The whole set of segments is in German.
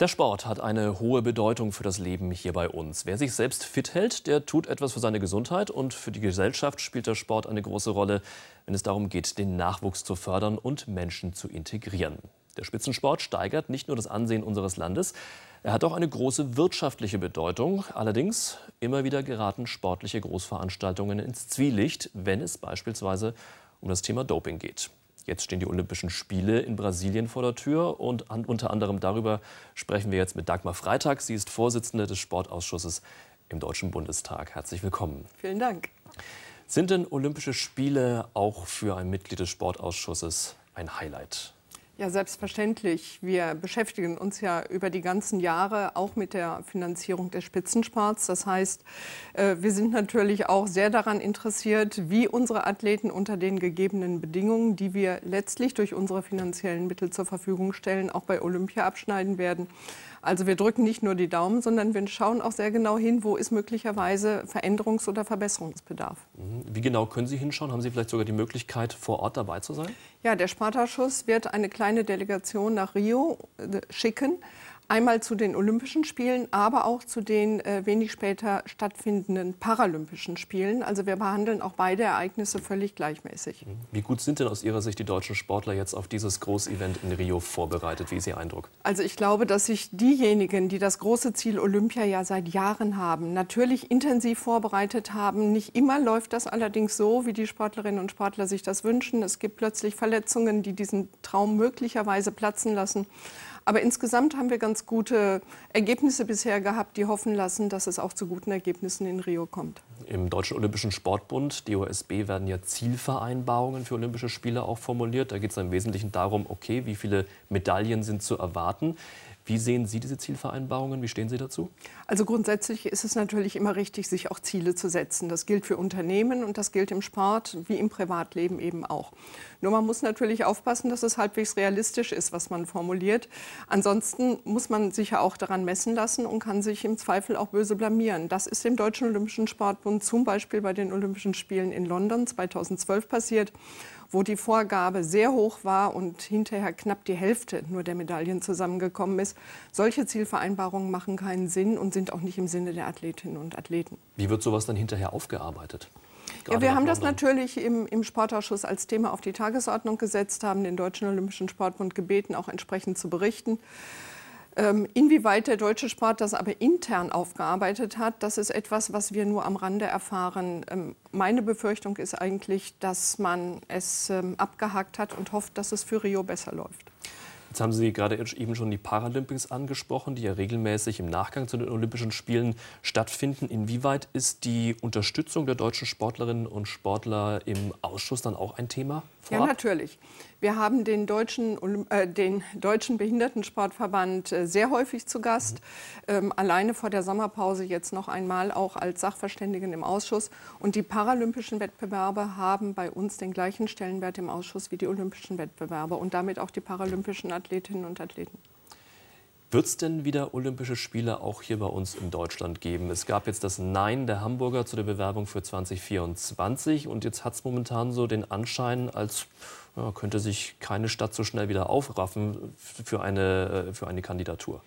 Der Sport hat eine hohe Bedeutung für das Leben hier bei uns. Wer sich selbst fit hält, der tut etwas für seine Gesundheit und für die Gesellschaft spielt der Sport eine große Rolle, wenn es darum geht, den Nachwuchs zu fördern und Menschen zu integrieren. Der Spitzensport steigert nicht nur das Ansehen unseres Landes, er hat auch eine große wirtschaftliche Bedeutung. Allerdings immer wieder geraten sportliche Großveranstaltungen ins Zwielicht, wenn es beispielsweise um das Thema Doping geht. Jetzt stehen die Olympischen Spiele in Brasilien vor der Tür und an, unter anderem darüber sprechen wir jetzt mit Dagmar Freitag. Sie ist Vorsitzende des Sportausschusses im Deutschen Bundestag. Herzlich willkommen. Vielen Dank. Sind denn Olympische Spiele auch für ein Mitglied des Sportausschusses ein Highlight? Ja, selbstverständlich. Wir beschäftigen uns ja über die ganzen Jahre auch mit der Finanzierung des Spitzensports. Das heißt, äh, wir sind natürlich auch sehr daran interessiert, wie unsere Athleten unter den gegebenen Bedingungen, die wir letztlich durch unsere finanziellen Mittel zur Verfügung stellen, auch bei Olympia abschneiden werden. Also wir drücken nicht nur die Daumen, sondern wir schauen auch sehr genau hin, wo ist möglicherweise Veränderungs- oder Verbesserungsbedarf. Mhm. Wie genau können Sie hinschauen? Haben Sie vielleicht sogar die Möglichkeit, vor Ort dabei zu sein? Ja, der Spartaschuss wird eine kleine Delegation nach Rio äh, schicken. Einmal zu den Olympischen Spielen, aber auch zu den äh, wenig später stattfindenden Paralympischen Spielen. Also wir behandeln auch beide Ereignisse völlig gleichmäßig. Mhm. Wie gut sind denn aus Ihrer Sicht die deutschen Sportler jetzt auf dieses Großevent in Rio vorbereitet? Wie ist Ihr Eindruck? Also ich glaube, dass sich diejenigen, die das große Ziel Olympia ja seit Jahren haben, natürlich intensiv vorbereitet haben. Nicht immer läuft das allerdings so, wie die Sportlerinnen und Sportler sich das wünschen. Es gibt plötzlich Verletzungen, die diesen Traum möglicherweise platzen lassen. Aber insgesamt haben wir ganz gute Ergebnisse bisher gehabt, die hoffen lassen, dass es auch zu guten Ergebnissen in Rio kommt. Im Deutschen Olympischen Sportbund, DOSB, werden ja Zielvereinbarungen für Olympische Spiele auch formuliert. Da geht es im Wesentlichen darum, okay, wie viele Medaillen sind zu erwarten. Wie sehen Sie diese Zielvereinbarungen? Wie stehen Sie dazu? Also grundsätzlich ist es natürlich immer richtig, sich auch Ziele zu setzen. Das gilt für Unternehmen und das gilt im Sport wie im Privatleben eben auch. Nur man muss natürlich aufpassen, dass es halbwegs realistisch ist, was man formuliert. Ansonsten muss man sich ja auch daran messen lassen und kann sich im Zweifel auch böse blamieren. Das ist dem Deutschen Olympischen Sportbund zum Beispiel bei den Olympischen Spielen in London 2012 passiert wo die Vorgabe sehr hoch war und hinterher knapp die Hälfte nur der Medaillen zusammengekommen ist. Solche Zielvereinbarungen machen keinen Sinn und sind auch nicht im Sinne der Athletinnen und Athleten. Wie wird sowas dann hinterher aufgearbeitet? Ja, wir haben das natürlich im, im, Sportausschuss als Thema auf die Tagesordnung gesetzt, haben den Deutschen Olympischen Sportbund gebeten, auch entsprechend zu berichten. Ähm, inwieweit der deutsche Sport das aber intern aufgearbeitet hat, das ist etwas, was wir nur am Rande erfahren. Ähm, meine Befürchtung ist eigentlich, dass man es ähm, abgehakt hat und hofft, dass es für Rio besser läuft. Jetzt haben Sie gerade eben schon die Paralympics angesprochen, die ja regelmäßig im Nachgang zu den Olympischen Spielen stattfinden. Inwieweit ist die Unterstützung der deutschen Sportlerinnen und Sportler im Ausschuss dann auch ein Thema? Vorab? Ja, natürlich. Wir haben den deutschen, äh, den deutschen Behindertensportverband äh, sehr häufig zu Gast. Mhm. Ähm, alleine vor der Sommerpause jetzt noch einmal auch als Sachverständigen im Ausschuss. Und die paralympischen Wettbewerbe haben bei uns den gleichen Stellenwert im Ausschuss wie die olympischen Wettbewerbe und damit auch die paralympischen Athletinnen und Athleten. Wird es denn wieder Olympische Spiele auch hier bei uns in Deutschland geben? Es gab jetzt das Nein der Hamburger zu der Bewerbung für 2024 und jetzt hat es momentan so den Anschein, als ja, könnte sich keine Stadt so schnell wieder aufraffen für eine, äh, für eine Kandidatur.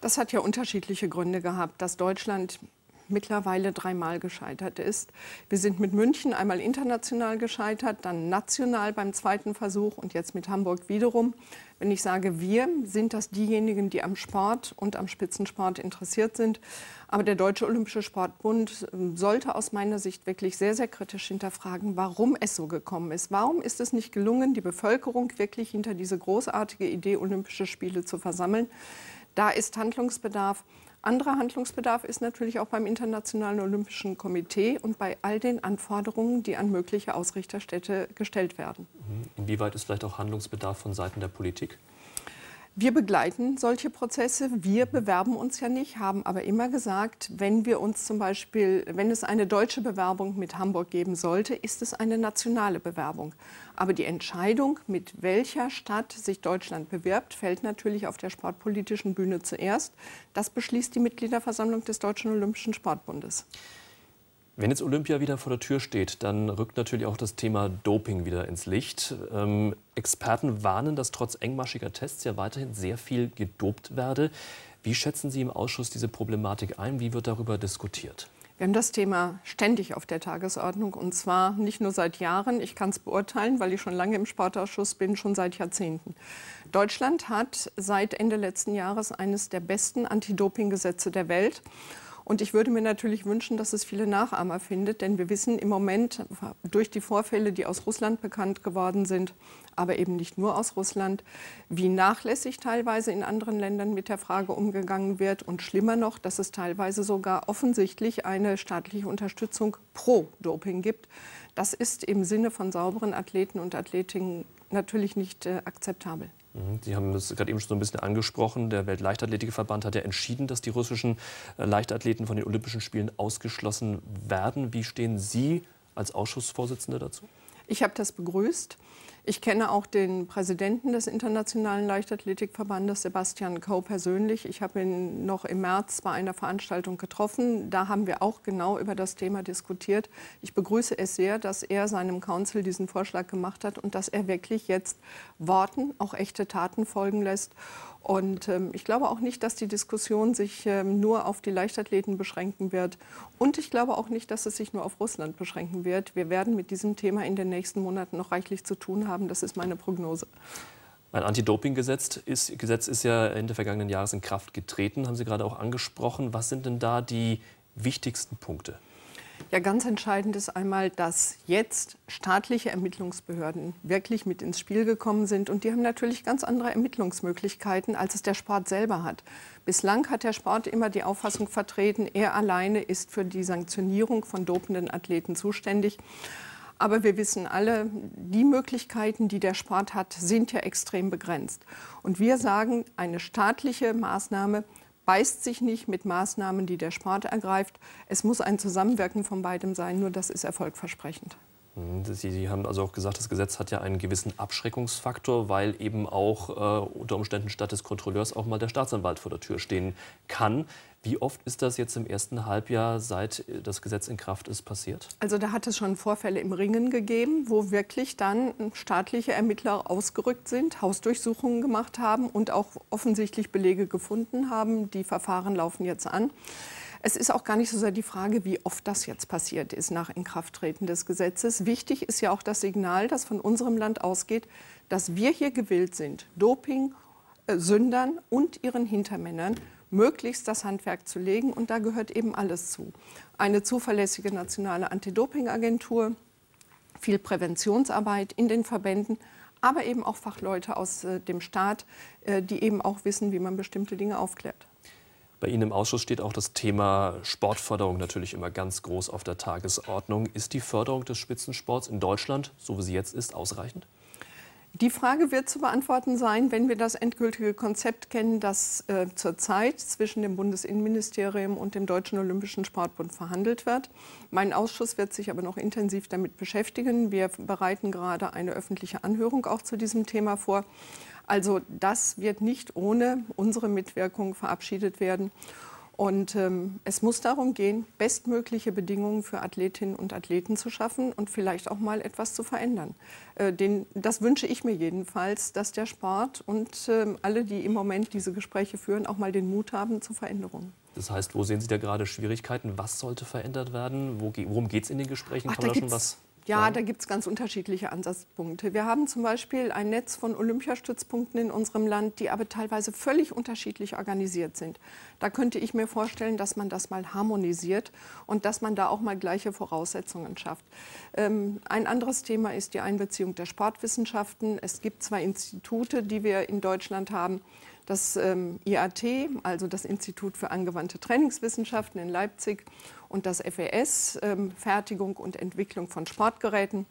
Das hat ja unterschiedliche Gründe gehabt, dass Deutschland mittlerweile dreimal gescheitert ist. Wir sind mit München einmal international gescheitert, dann national beim zweiten Versuch und jetzt mit Hamburg wiederum. Wenn ich sage wir, sind das diejenigen, die am Sport und am Spitzensport interessiert sind. Aber der Deutsche Olympische Sportbund ähm, sollte aus meiner Sicht wirklich sehr, sehr kritisch hinterfragen, warum es so gekommen ist. Warum ist es nicht gelungen, die Bevölkerung wirklich hinter diese großartige Idee, Olympische Spiele zu versammeln? Da ist Handlungsbedarf. Anderer Handlungsbedarf ist natürlich auch beim Internationalen Olympischen Komitee und bei all den Anforderungen, die an mögliche Ausrichterstädte gestellt werden. Inwieweit ist vielleicht auch Handlungsbedarf von Seiten der Politik? Wir begleiten solche Prozesse. Wir bewerben uns ja nicht, haben aber immer gesagt, wenn wir uns zum Beispiel, wenn es eine deutsche Bewerbung mit Hamburg geben sollte, ist es eine nationale Bewerbung. Aber die Entscheidung, mit welcher Stadt sich Deutschland bewirbt, fällt natürlich auf der sportpolitischen Bühne zuerst. Das beschließt die Mitgliederversammlung des Deutschen Olympischen Sportbundes. Wenn jetzt Olympia wieder vor der Tür steht, dann rückt natürlich auch das Thema Doping wieder ins Licht. Ähm, Experten warnen, dass trotz engmaschiger Tests ja weiterhin sehr viel gedopt werde. Wie schätzen Sie im Ausschuss diese Problematik ein? Wie wird darüber diskutiert? Wir haben das Thema ständig auf der Tagesordnung und zwar nicht nur seit Jahren. Ich kann es beurteilen, weil ich schon lange im Sportausschuss bin, schon seit Jahrzehnten. Deutschland hat seit Ende letzten Jahres eines der besten Anti-Doping-Gesetze der Welt. Und ich würde mir natürlich wünschen, dass es viele Nachahmer findet, denn wir wissen im Moment durch die Vorfälle, die aus Russland bekannt geworden sind, aber eben nicht nur aus Russland, wie nachlässig teilweise in anderen Ländern mit der Frage umgegangen wird und schlimmer noch, dass es teilweise sogar offensichtlich eine staatliche Unterstützung pro Doping gibt. Das ist im Sinne von sauberen Athleten und Athletinnen natürlich nicht äh, akzeptabel. Mhm. Sie haben es gerade eben schon so ein bisschen angesprochen. Der Weltleichtathletikverband hat ja entschieden, dass die russischen äh, Leichtathleten von den Olympischen Spielen ausgeschlossen werden. Wie stehen Sie als Ausschussvorsitzende dazu? Ich habe das begrüßt. Ich kenne auch den Präsidenten des Internationalen Leichtathletikverbandes, Sebastian Kau, persönlich. Ich habe ihn noch im März bei einer Veranstaltung getroffen. Da haben wir auch genau über das Thema diskutiert. Ich begrüße es sehr, dass er seinem Council diesen Vorschlag gemacht hat und dass er wirklich jetzt Worten auch echte Taten folgen lässt. Und ähm, ich glaube auch nicht, dass die Diskussion sich ähm, nur auf die Leichtathleten beschränken wird. Und ich glaube auch nicht, dass es sich nur auf Russland beschränken wird. Wir werden mit diesem Thema in den nächsten Monaten noch reichlich zu tun haben. Das ist meine Prognose. Ein Anti-Doping-Gesetz ist, Gesetz ist ja Ende vergangenen Jahres in Kraft getreten, haben Sie gerade auch angesprochen. Was sind denn da die wichtigsten Punkte? Ja, ganz entscheidend ist einmal, dass jetzt staatliche Ermittlungsbehörden wirklich mit ins Spiel gekommen sind. Und die haben natürlich ganz andere Ermittlungsmöglichkeiten, als es der Sport selber hat. Bislang hat der Sport immer die Auffassung vertreten, er alleine ist für die Sanktionierung von dopenden Athleten zuständig. Aber wir wissen alle, die Möglichkeiten, die der Sport hat, sind ja extrem begrenzt. Und wir sagen, eine staatliche Maßnahme beißt sich nicht mit Maßnahmen, die der Sport ergreift. Es muss ein Zusammenwirken von beidem sein, nur das ist erfolgversprechend. Sie, Sie, haben also auch gesagt, das Gesetz hat ja einen gewissen Abschreckungsfaktor, weil eben auch äh, unter Umständen statt des Kontrolleurs auch mal der Staatsanwalt vor der Tür stehen kann. Wie oft ist das jetzt im ersten Halbjahr, seit das Gesetz in Kraft ist, passiert? Also da hat es schon Vorfälle im Ringen gegeben, wo wirklich dann staatliche Ermittler ausgerückt sind, Hausdurchsuchungen gemacht haben und auch offensichtlich Belege gefunden haben. Die Verfahren laufen jetzt an. Es ist auch gar nicht so sehr die Frage, wie oft das jetzt passiert ist nach Inkrafttreten des Gesetzes. Wichtig ist ja auch das Signal, das von unserem Land ausgeht, dass wir hier gewillt sind, Doping, äh, Sündern und ihren Hintermännern möglichst das Handwerk zu legen. Und da gehört eben alles zu. Eine zuverlässige nationale Anti-Doping-Agentur, viel Präventionsarbeit in den Verbänden, aber eben auch Fachleute aus äh, dem Staat, äh, die eben auch wissen, wie man bestimmte Dinge aufklärt. Bei Ihnen im Ausschuss steht auch das Thema Sportförderung natürlich immer ganz groß auf der Tagesordnung. Ist die Förderung des Spitzensports in Deutschland, so wie sie jetzt ist, ausreichend? Die Frage wird zu beantworten sein, wenn wir das endgültige Konzept kennen, das äh, zurzeit zwischen dem Bundesinnenministerium und dem Deutschen Olympischen Sportbund verhandelt wird. Mein Ausschuss wird sich aber noch intensiv damit beschäftigen. Wir bereiten gerade eine öffentliche Anhörung auch zu diesem Thema vor. Also das wird nicht ohne unsere Mitwirkung verabschiedet werden. Und ähm, es muss darum gehen, bestmögliche Bedingungen für Athletinnen und Athleten zu schaffen und vielleicht auch mal etwas zu verändern. Äh, den, das wünsche ich mir jedenfalls, dass der Sport und ähm, alle, die im Moment diese Gespräche führen, auch mal den Mut haben zu Veränderungen. Das heißt, wo sehen Sie da gerade Schwierigkeiten? Was sollte verändert werden? Wo, worum geht es in den Gesprächen? Ach, Kann man da schon was ja, ja, da gibt es ganz unterschiedliche Ansatzpunkte. Wir haben zum Beispiel ein Netz von Olympiastützpunkten in unserem Land, die aber teilweise völlig unterschiedlich organisiert sind. Da könnte ich mir vorstellen, dass man das mal harmonisiert und dass man da auch mal gleiche Voraussetzungen schafft. Ähm, ein anderes Thema ist die Einbeziehung der Sportwissenschaften. Es gibt zwei Institute, die wir in Deutschland haben. Das ähm, IAT, also das Institut für angewandte Trainingswissenschaften in Leipzig und das FES, ähm, Fertigung und Entwicklung von Sportgeräten.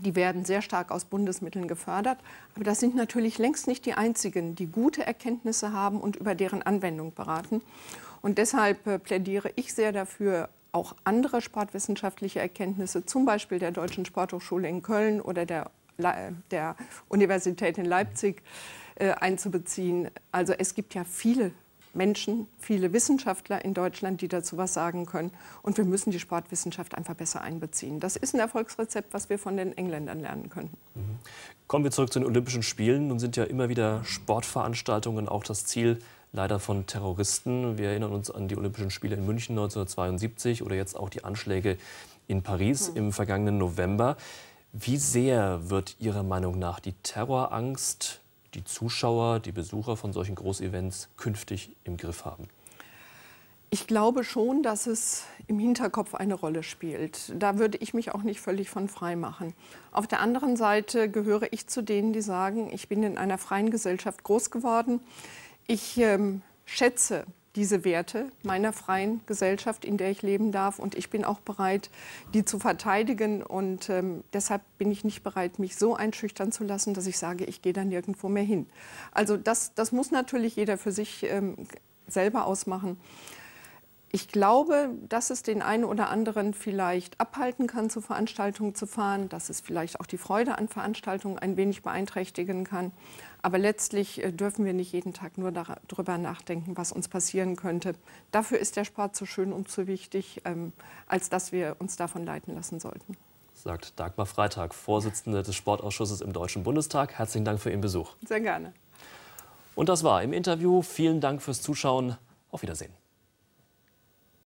Die werden sehr stark aus Bundesmitteln gefördert. Aber das sind natürlich längst nicht die einzigen, die gute Erkenntnisse haben und über deren Anwendung beraten. Und deshalb äh, plädiere ich sehr dafür, auch andere sportwissenschaftliche Erkenntnisse, zum Beispiel der Deutschen Sporthochschule in Köln oder der, der Universität in Leipzig, äh, einzubeziehen. Also es gibt ja viele Menschen, viele Wissenschaftler in Deutschland, die dazu was sagen können. Und wir müssen die Sportwissenschaft einfach besser einbeziehen. Das ist ein Erfolgsrezept, was wir von den Engländern lernen können. Kommen wir zurück zu den Olympischen Spielen. Nun sind ja immer wieder Sportveranstaltungen auch das Ziel leider von Terroristen. Wir erinnern uns an die Olympischen Spiele in München 1972 oder jetzt auch die Anschläge in Paris mhm. im vergangenen November. Wie sehr wird Ihrer Meinung nach die Terrorangst die Zuschauer, die Besucher von solchen Großevents künftig im Griff haben? Ich glaube schon, dass es im Hinterkopf eine Rolle spielt. Da würde ich mich auch nicht völlig von frei machen. Auf der anderen Seite gehöre ich zu denen, die sagen, ich bin in einer freien Gesellschaft groß geworden. Ich ähm, schätze diese Werte meiner freien Gesellschaft, in der ich leben darf. Und ich bin auch bereit, die zu verteidigen. Und ähm, deshalb bin ich nicht bereit, mich so einschüchtern zu lassen, dass ich sage, ich gehe da nirgendwo mehr hin. Also das, das muss natürlich jeder für sich ähm, selber ausmachen. Ich glaube, dass es den einen oder anderen vielleicht abhalten kann, zu Veranstaltungen zu fahren, dass es vielleicht auch die Freude an Veranstaltungen ein wenig beeinträchtigen kann. Aber letztlich äh, dürfen wir nicht jeden Tag nur darüber nachdenken, was uns passieren könnte. Dafür ist der Sport zu schön und zu wichtig, ähm, als dass wir uns davon leiten lassen sollten. Sagt Dagmar Freitag, Vorsitzende des Sportausschusses im Deutschen Bundestag. Herzlichen Dank für Ihren Besuch. Sehr gerne. Und das war im Interview. Vielen Dank fürs Zuschauen. Auf Wiedersehen.